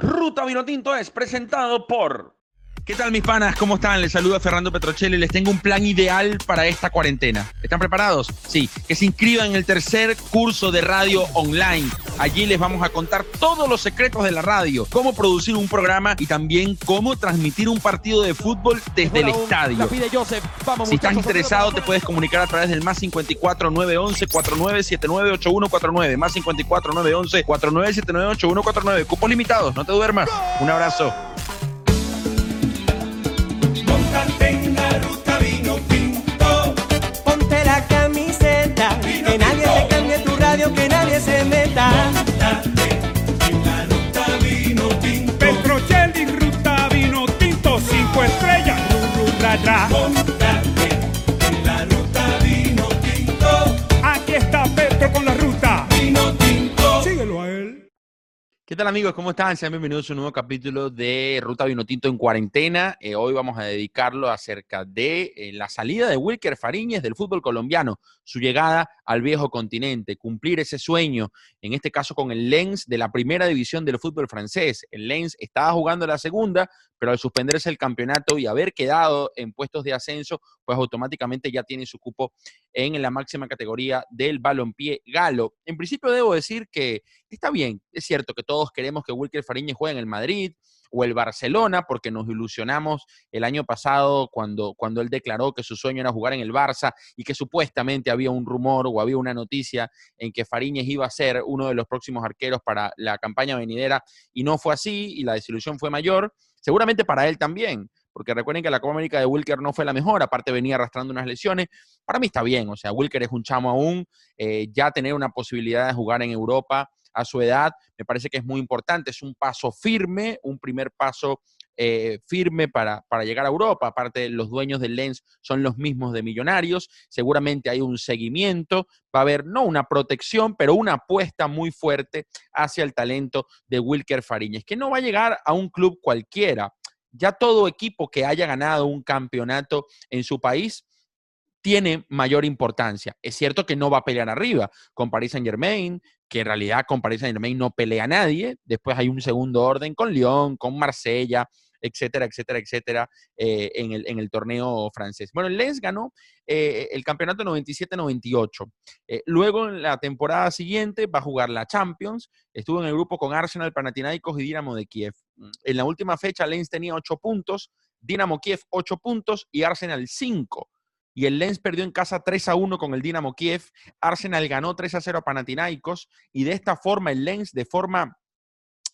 Ruta Vinotinto es presentado por ¿Qué tal mis panas? ¿Cómo están? Les saluda Fernando Petrocelli. Les tengo un plan ideal para esta cuarentena. ¿Están preparados? Sí, que se inscriban en el tercer curso de radio online. Allí les vamos a contar todos los secretos de la radio, cómo producir un programa y también cómo transmitir un partido de fútbol desde el estadio. si estás interesado, te puedes comunicar a través del más 54 911 4979 8149. Más 54 911 4979 8149. Cupos limitados, no te duermas. Un abrazo. Se meta. en la ruta vino tinto. Petrocelli, ruta vino tinto. Cinco estrellas, tal amigos? ¿Cómo están? Sean bienvenidos a un nuevo capítulo de Ruta Vinotinto en cuarentena. Eh, hoy vamos a dedicarlo acerca de eh, la salida de Wilker Fariñez del fútbol colombiano su llegada al viejo continente, cumplir ese sueño, en este caso con el Lens de la primera división del fútbol francés. El Lens estaba jugando la segunda, pero al suspenderse el campeonato y haber quedado en puestos de ascenso, pues automáticamente ya tiene su cupo en la máxima categoría del balompié galo. En principio debo decir que está bien, es cierto que todos queremos que Wilker Fariñez juegue en el Madrid, o el Barcelona, porque nos ilusionamos el año pasado cuando, cuando él declaró que su sueño era jugar en el Barça y que supuestamente había un rumor o había una noticia en que Fariñez iba a ser uno de los próximos arqueros para la campaña venidera y no fue así y la desilusión fue mayor, seguramente para él también porque recuerden que la Copa América de Wilker no fue la mejor, aparte venía arrastrando unas lesiones. Para mí está bien, o sea, Wilker es un chamo aún, eh, ya tener una posibilidad de jugar en Europa a su edad, me parece que es muy importante, es un paso firme, un primer paso eh, firme para, para, llegar a Europa. Aparte, los dueños del Lens son los mismos de Millonarios. Seguramente hay un seguimiento. Va a haber no una protección, pero una apuesta muy fuerte hacia el talento de Wilker Fariñez, que no va a llegar a un club cualquiera. Ya todo equipo que haya ganado un campeonato en su país tiene mayor importancia. Es cierto que no va a pelear arriba con Paris Saint Germain, que en realidad con Paris Saint Germain no pelea a nadie. Después hay un segundo orden con Lyon, con Marsella, etcétera, etcétera, etcétera, eh, en, el, en, el, torneo francés. Bueno, Lens ganó eh, el campeonato 97-98. Eh, luego, en la temporada siguiente, va a jugar la Champions. Estuvo en el grupo con Arsenal, Panathinaikos y Dinamo de Kiev. En la última fecha, Lens tenía 8 puntos, Dinamo Kiev 8 puntos y Arsenal 5 y el Lens perdió en casa 3 a 1 con el Dinamo Kiev. Arsenal ganó 3 a 0 a Panathinaikos y de esta forma el Lens, de forma,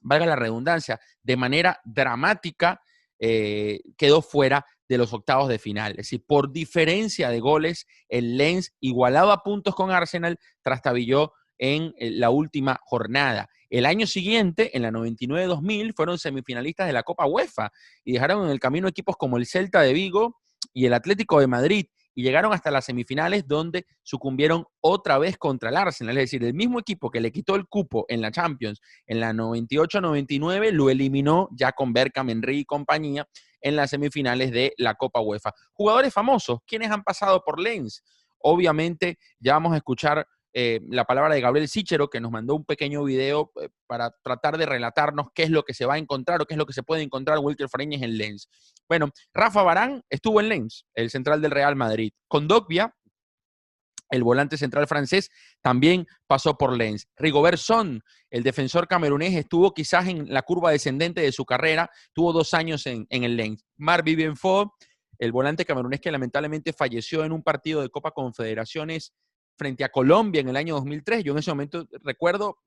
valga la redundancia, de manera dramática, eh, quedó fuera de los octavos de final. Es decir, por diferencia de goles, el Lens igualaba puntos con Arsenal, trastabilló en eh, la última jornada. El año siguiente, en la 99-2000, fueron semifinalistas de la Copa UEFA y dejaron en el camino equipos como el Celta de Vigo y el Atlético de Madrid y llegaron hasta las semifinales donde sucumbieron otra vez contra el Arsenal. Es decir, el mismo equipo que le quitó el cupo en la Champions en la 98-99 lo eliminó ya con Berkham, Henry y compañía en las semifinales de la Copa UEFA. Jugadores famosos, ¿quiénes han pasado por Lens? Obviamente ya vamos a escuchar eh, la palabra de Gabriel Sichero, que nos mandó un pequeño video eh, para tratar de relatarnos qué es lo que se va a encontrar o qué es lo que se puede encontrar Wilker Fariñez en Lens. Bueno, Rafa Barán estuvo en Lens, el central del Real Madrid. Con Dogbia, el volante central francés, también pasó por Lens. Rigobert Son, el defensor camerunés, estuvo quizás en la curva descendente de su carrera, tuvo dos años en, el Lens. Mar Vivienfort, el volante camerunés que lamentablemente falleció en un partido de Copa Confederaciones frente a Colombia en el año 2003. Yo en ese momento recuerdo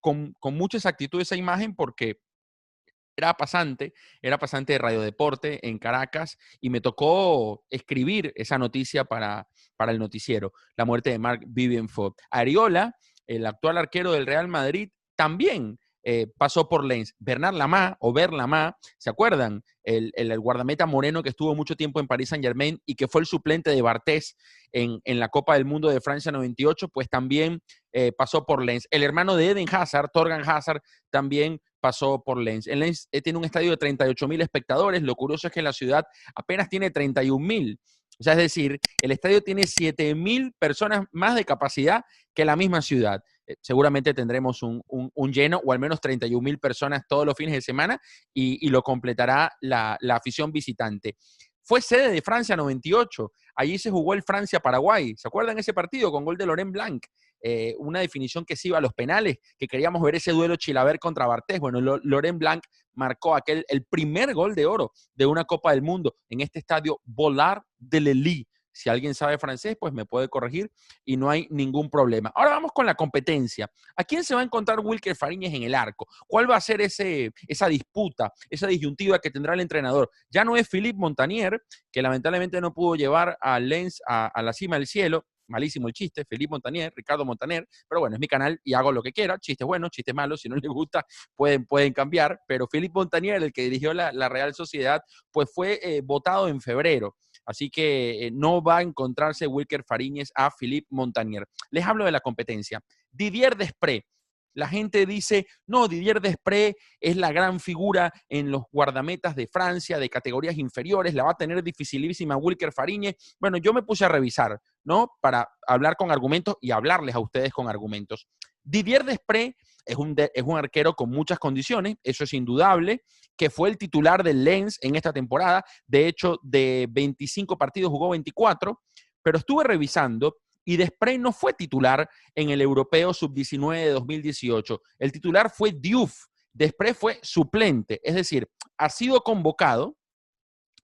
con, mucha exactitud esa imagen porque era pasante, era pasante de Radio Deporte en Caracas y me tocó escribir esa noticia para, para el noticiero, la muerte de Mark Vivienfort. Ariola, el actual arquero del Real Madrid, también eh, pasó por Lens. Bernard Lamá o Ber Lamá, ¿se acuerdan? El, guardameta moreno que estuvo mucho tiempo en París Saint Germain y que fue el suplente de Bartés en, la Copa del Mundo de Francia 98, pues también eh, pasó por Lens. El hermano de Eden Hazard, Torgan Hazard, también pasó por Lens. El Lens eh, tiene un estadio de 38 mil espectadores. Lo curioso es que la ciudad apenas tiene 31 mil. O sea, es decir, el estadio tiene 7 mil personas más de capacidad que la misma ciudad. Eh, seguramente tendremos un, lleno o al menos 31 mil personas todos los fines de semana y, lo completará la, afición visitante. Fue sede de Francia 98. Allí se jugó el Francia-Paraguay. ¿Se acuerdan ese partido con gol de Laurent Blanc? Eh, una definición que se iba a los penales, que queríamos ver ese duelo Chilaver contra Bartés. Bueno, Laurent Blanc marcó aquel, el primer gol de oro de una Copa del Mundo en este estadio Bollard de Lely. Si alguien sabe francés, pues me puede corregir y no hay ningún problema. Ahora vamos con la competencia. ¿A quién se va a encontrar Wilker Fariñez en el arco? ¿Cuál va a ser ese, esa disputa, esa disyuntiva que tendrá el entrenador? Ya no es Philippe Montanier, que lamentablemente no pudo llevar a Lens a la cima del cielo, malísimo el chiste, Felipe Montanier, Ricardo Montaner, pero bueno, es mi canal y hago lo que quiera, chistes buenos, chistes malos, si no les gusta pueden, pueden cambiar, pero Felipe Montanier, el que dirigió la, Real Sociedad, pues fue eh, votado en febrero. Así que eh, no va a encontrarse Wilker Fariñez a Philippe Montanier. Les hablo de la competencia. Didier Desprez, la gente dice, no, Didier Desprez es la gran figura en los guardametas de Francia, de categorías inferiores, la va a tener dificilísima Wilker Fariñez. Bueno, yo me puse a revisar, ¿no? Para hablar con argumentos y hablarles a ustedes con argumentos. Didier Desprez es un, es un arquero con muchas condiciones, eso es indudable, que fue el titular del Lens en esta temporada. De hecho, de 25 partidos jugó 24, pero estuve revisando y Desprez no fue titular en el Europeo Sub-19 de 2018. El titular fue Diouf. Desprez fue suplente, es decir, ha sido convocado,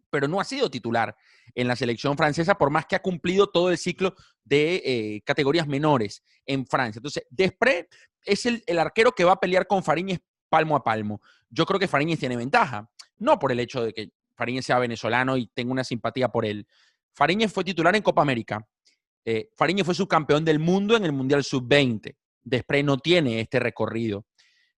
pero no ha sido titular en la selección francesa, por más que ha cumplido todo el ciclo de eh, categorías menores en Francia. Entonces, Desprez es el, el, arquero que va a pelear con Fariñez palmo a palmo. Yo creo que Fariñez tiene ventaja, no por el hecho de que Fariñez sea venezolano y tenga una simpatía por él. Fariñez fue titular en Copa América, eh, Fariñez fue subcampeón del mundo en el Mundial Sub-20. Desprez no tiene este recorrido.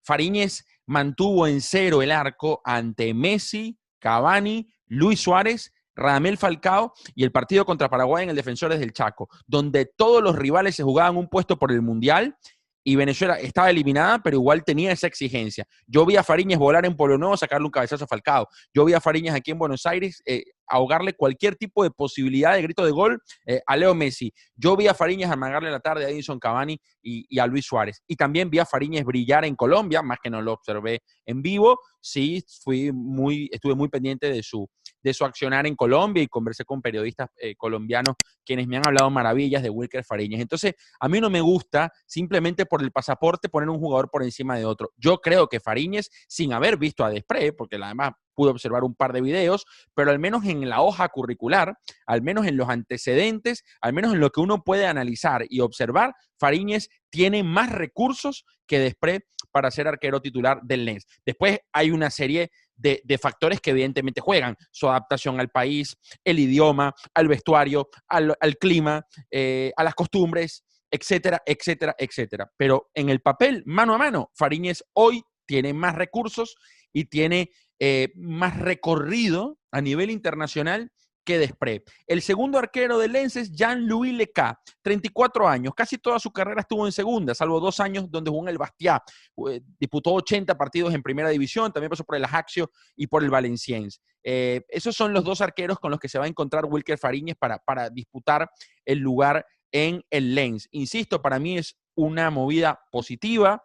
Fariñez mantuvo en cero el arco ante Messi, Cavani, Luis Suárez, Radamel Falcao y el partido contra Paraguay en el Defensores del Chaco, donde todos los rivales se jugaban un puesto por el Mundial y Venezuela estaba eliminada, pero igual tenía esa exigencia. Yo vi a Fariñez volar en Pueblo Nuevo, sacarle un cabezazo a Falcao. Yo vi a Fariñez aquí en Buenos Aires eh, ahogarle cualquier tipo de posibilidad de grito de gol eh, a Leo Messi. Yo vi a Fariñez amagarle la tarde a Edison Cavani y, a Luis Suárez. Y también vi a Fariñez brillar en Colombia, más que no lo observé en vivo. Sí, fui muy, estuve muy pendiente de su, de su accionar en Colombia y conversé con periodistas eh, colombianos quienes me han hablado maravillas de Wilker Fariñez. Entonces, a mí no me gusta simplemente por el pasaporte poner un jugador por encima de otro. Yo creo que Fariñez, sin haber visto a Despre, porque además pude observar un par de videos, pero al menos en la hoja curricular, al menos en los antecedentes, al menos en lo que uno puede analizar y observar, Fariñez tiene más recursos que Despre para ser arquero titular del Lens. Después hay una serie de, factores que evidentemente juegan, su adaptación al país, el idioma, al vestuario, al, clima, eh, a las costumbres, etcétera, etcétera, etcétera. Pero en el papel, mano a mano, Fariñez hoy tiene más recursos y tiene eh, más recorrido a nivel internacional que Desprez. El segundo arquero de Lens es Jean-Louis Leca, 34 años. Casi toda su carrera estuvo en segunda, salvo dos años donde jugó en el Bastia. Eh, disputó 80 partidos en primera división, también pasó por el Ajaxio y por el Valenciennes. Eh, esos son los dos arqueros con los que se va a encontrar Wilker Fariñez para, para disputar el lugar en el Lens. Insisto, para mí es una movida positiva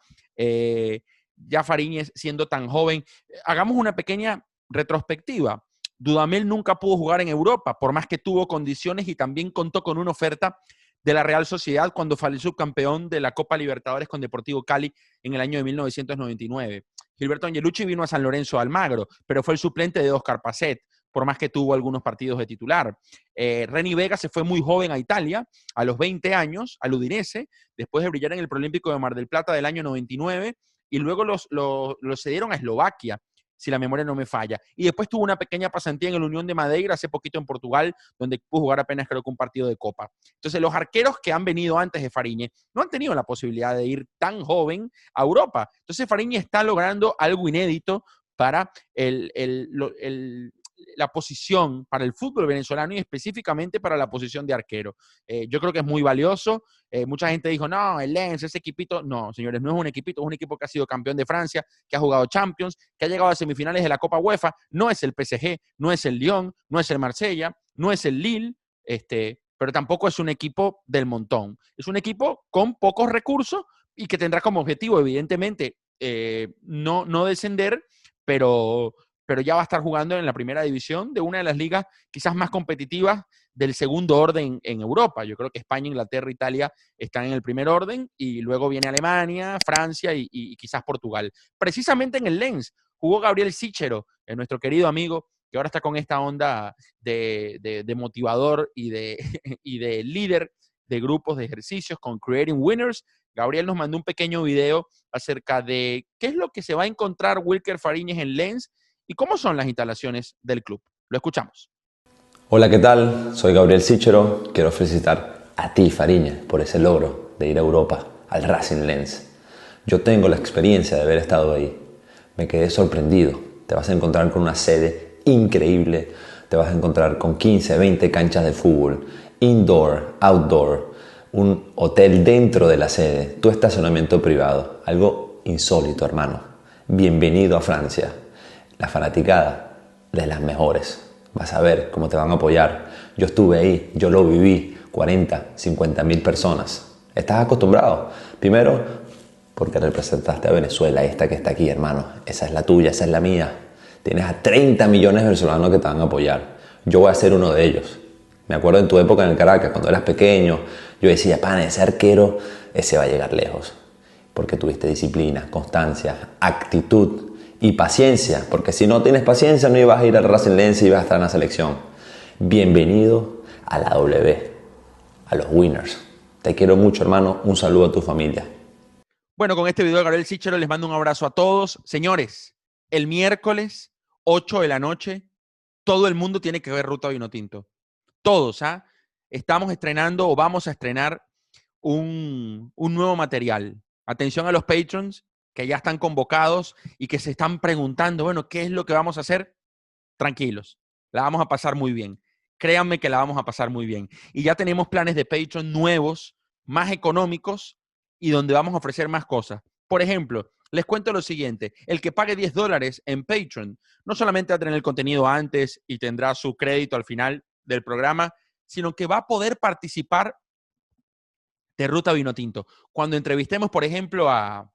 ya Fariñez siendo tan joven. Hagamos una pequeña retrospectiva. Dudamel nunca pudo jugar en Europa, por más que tuvo condiciones y también contó con una oferta de la Real Sociedad cuando fue el subcampeón de la Copa Libertadores con Deportivo Cali en el año de 1999. Gilberto Angelucci vino a San Lorenzo Almagro, pero fue el suplente de Oscar Pacet, por más que tuvo algunos partidos de titular. Eh, Reni Vega se fue muy joven a Italia, a los 20 años, al Udinese, después de brillar en el Prolímpico de Mar del Plata del año 99 y luego los, cedieron a Eslovaquia, si la memoria no me falla. Y después tuvo una pequeña pasantía en el Unión de Madeira hace poquito en Portugal, donde pudo jugar apenas creo que un partido de Copa. Entonces, los arqueros que han venido antes de Fariñe no han tenido la posibilidad de ir tan joven a Europa. Entonces, Fariñe está logrando algo inédito para el, la posición para el fútbol venezolano y específicamente para la posición de arquero. Eh, yo creo que es muy valioso. Eh, mucha gente dijo, no, el Lens, ese equipito. No, señores, no es un equipito, es un equipo que ha sido campeón de Francia, que ha jugado Champions, que ha llegado a semifinales de la Copa UEFA. No es el PSG, no es el Lyon, no es el Marsella, no es el Lille, este, pero tampoco es un equipo del montón. Es un equipo con pocos recursos, y que tendrá como objetivo, evidentemente, eh, no, no descender, pero, pero ya va a estar jugando en la primera división de una de las ligas quizás más competitivas del segundo orden en Europa. Yo creo que España, Inglaterra, Italia están en el primer orden y luego viene Alemania, Francia y, quizás Portugal. Precisamente en el Lens jugó Gabriel Sichero, nuestro querido amigo, que ahora está con esta onda de, motivador y de, y de líder de grupos de ejercicios con Creating Winners. Gabriel nos mandó un pequeño video acerca de qué es lo que se va a encontrar Wilker Fariñez en Lens y cómo son las instalaciones del club. Lo escuchamos. Hola, ¿qué tal? Soy Gabriel Sichero. Quiero felicitar a ti, Fariñez, por ese logro de ir a Europa, al Racing Lens. Yo tengo la experiencia de haber estado ahí. Me quedé sorprendido. Te vas a encontrar con una sede increíble. Te vas a encontrar con 15, 20 canchas de fútbol, indoor, outdoor, un hotel dentro de la sede, tu estacionamiento privado. Algo insólito, hermano. Bienvenido a Francia la fanaticada de las mejores. Vas a ver cómo te van a apoyar. Yo estuve ahí, yo lo viví, 40, 50 mil personas. ¿Estás acostumbrado? Primero, porque representaste a Venezuela, esta que está aquí, hermano. Esa es la tuya, esa es la mía. Tienes a 30 millones de venezolanos que te van a apoyar. Yo voy a ser uno de ellos. Me acuerdo en tu época en el Caracas, cuando eras pequeño, yo decía, pan, ese arquero, ese va a llegar lejos. Porque tuviste disciplina, constancia, actitud y paciencia, porque si no tienes paciencia no ibas a ir al Racing Lens y ibas a estar en la selección. Bienvenido a la W, a los winners. Te quiero mucho, hermano. Un saludo a tu familia. Bueno, con este video de Gabriel Sichero les mando un abrazo a todos. Señores, el miércoles, 8 de la noche, todo el mundo tiene que ver Ruta Vino Tinto. Todos, ¿ah? Estamos estrenando o vamos a estrenar un, un nuevo material. Atención a los patrons, que ya están convocados y que se están preguntando, bueno, ¿qué es lo que vamos a hacer? Tranquilos, la vamos a pasar muy bien. Créanme que la vamos a pasar muy bien. Y ya tenemos planes de Patreon nuevos, más económicos y donde vamos a ofrecer más cosas. Por ejemplo, les cuento lo siguiente, el que pague 10 dólares en Patreon no solamente va a tener el contenido antes y tendrá su crédito al final del programa, sino que va a poder participar de Ruta Vino Tinto. Cuando entrevistemos, por ejemplo, a,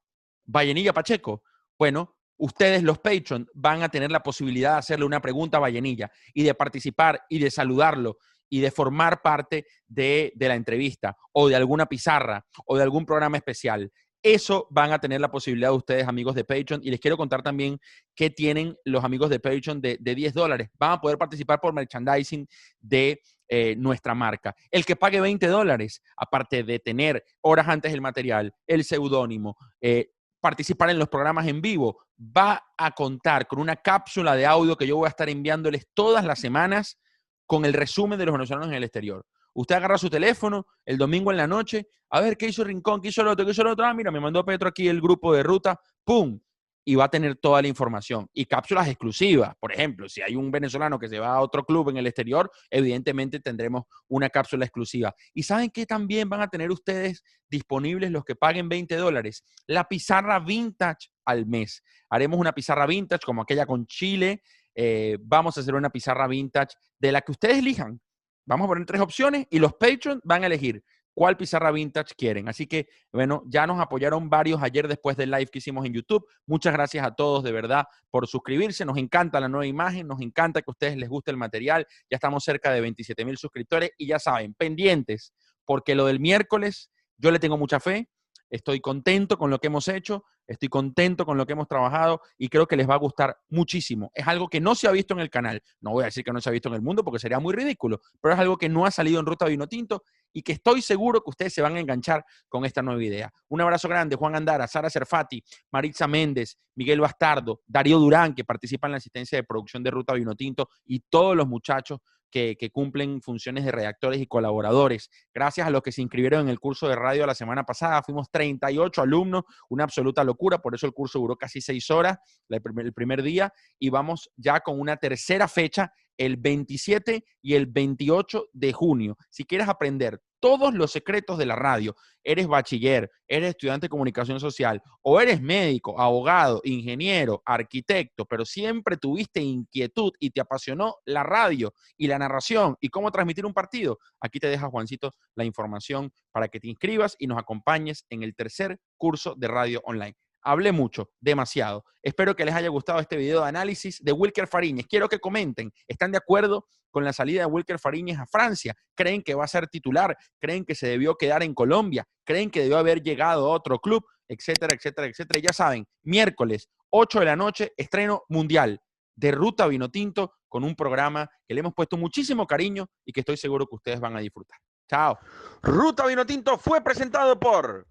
Vallenilla Pacheco. Bueno, ustedes los Patreon van a tener la posibilidad de hacerle una pregunta a Vallenilla y de participar y de saludarlo y de formar parte de, de, la entrevista o de alguna pizarra o de algún programa especial. Eso van a tener la posibilidad de ustedes, amigos de Patreon. Y les quiero contar también qué tienen los amigos de Patreon de, de 10 dólares. Van a poder participar por merchandising de eh, nuestra marca. El que pague 20 dólares, aparte de tener horas antes el material, el seudónimo, eh, participar en los programas en vivo, va a contar con una cápsula de audio que yo voy a estar enviándoles todas las semanas con el resumen de los venezolanos en el exterior. Usted agarra su teléfono el domingo en la noche, a ver qué hizo Rincón, qué hizo el otro, qué hizo el otro. Ah, mira, me mandó Petro aquí el grupo de ruta, ¡pum! Y va a tener toda la información. Y cápsulas exclusivas, por ejemplo, si hay un venezolano que se va a otro club en el exterior, evidentemente tendremos una cápsula exclusiva. Y saben que también van a tener ustedes disponibles los que paguen 20 dólares, la pizarra vintage al mes. Haremos una pizarra vintage como aquella con Chile. Eh, vamos a hacer una pizarra vintage de la que ustedes elijan. Vamos a poner tres opciones y los patrons van a elegir cuál pizarra vintage quieren. Así que, bueno, ya nos apoyaron varios ayer después del live que hicimos en YouTube. Muchas gracias a todos de verdad por suscribirse. Nos encanta la nueva imagen, nos encanta que a ustedes les guste el material. Ya estamos cerca de 27 mil suscriptores y ya saben, pendientes, porque lo del miércoles yo le tengo mucha fe. Estoy contento con lo que hemos hecho, estoy contento con lo que hemos trabajado y creo que les va a gustar muchísimo. Es algo que no se ha visto en el canal. No voy a decir que no se ha visto en el mundo porque sería muy ridículo, pero es algo que no ha salido en Ruta Vino Tinto y que estoy seguro que ustedes se van a enganchar con esta nueva idea. Un abrazo grande, Juan Andara, Sara Cerfati, Maritza Méndez, Miguel Bastardo, Darío Durán, que participa en la asistencia de producción de Ruta Vino Tinto y todos los muchachos que, cumplen funciones de redactores y colaboradores. Gracias a los que se inscribieron en el curso de radio la semana pasada, fuimos 38 alumnos, una absoluta locura, por eso el curso duró casi seis horas el primer, el primer día y vamos ya con una tercera fecha el 27 y el 28 de junio. Si quieres aprender todos los secretos de la radio. Eres bachiller, eres estudiante de comunicación social o eres médico, abogado, ingeniero, arquitecto, pero siempre tuviste inquietud y te apasionó la radio y la narración y cómo transmitir un partido. Aquí te deja Juancito la información para que te inscribas y nos acompañes en el tercer curso de radio online. Hablé mucho, demasiado. Espero que les haya gustado este video de análisis de Wilker Fariñez. Quiero que comenten. ¿Están de acuerdo con la salida de Wilker Fariñez a Francia? ¿Creen que va a ser titular? ¿Creen que se debió quedar en Colombia? ¿Creen que debió haber llegado a otro club? Etcétera, etcétera, etcétera. ya saben, miércoles, 8 de la noche, estreno mundial de Ruta Vinotinto con un programa que le hemos puesto muchísimo cariño y que estoy seguro que ustedes van a disfrutar. Chao. Ruta Vinotinto fue presentado por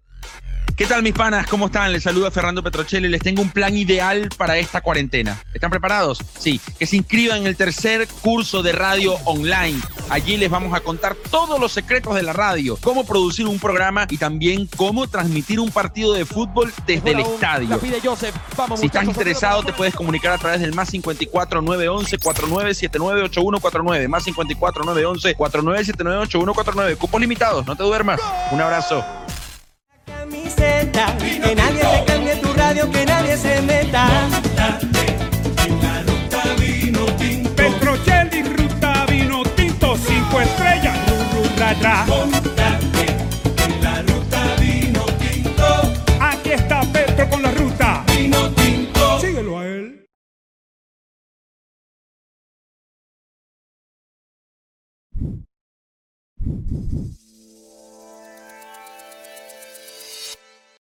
¿Qué tal mis panas? ¿Cómo están? Les saluda Fernando Petrocelli. Les tengo un plan ideal para esta cuarentena. ¿Están preparados? Sí. Que se inscriban en el tercer curso de radio online. Allí les vamos a contar todos los secretos de la radio, cómo producir un programa y también cómo transmitir un partido de fútbol desde el estadio. si estás interesado, te puedes comunicar a través del más 54 911 4979 8149. Más 54 911 4979 8149. Cupos limitados, no te duermas. Un abrazo quadra.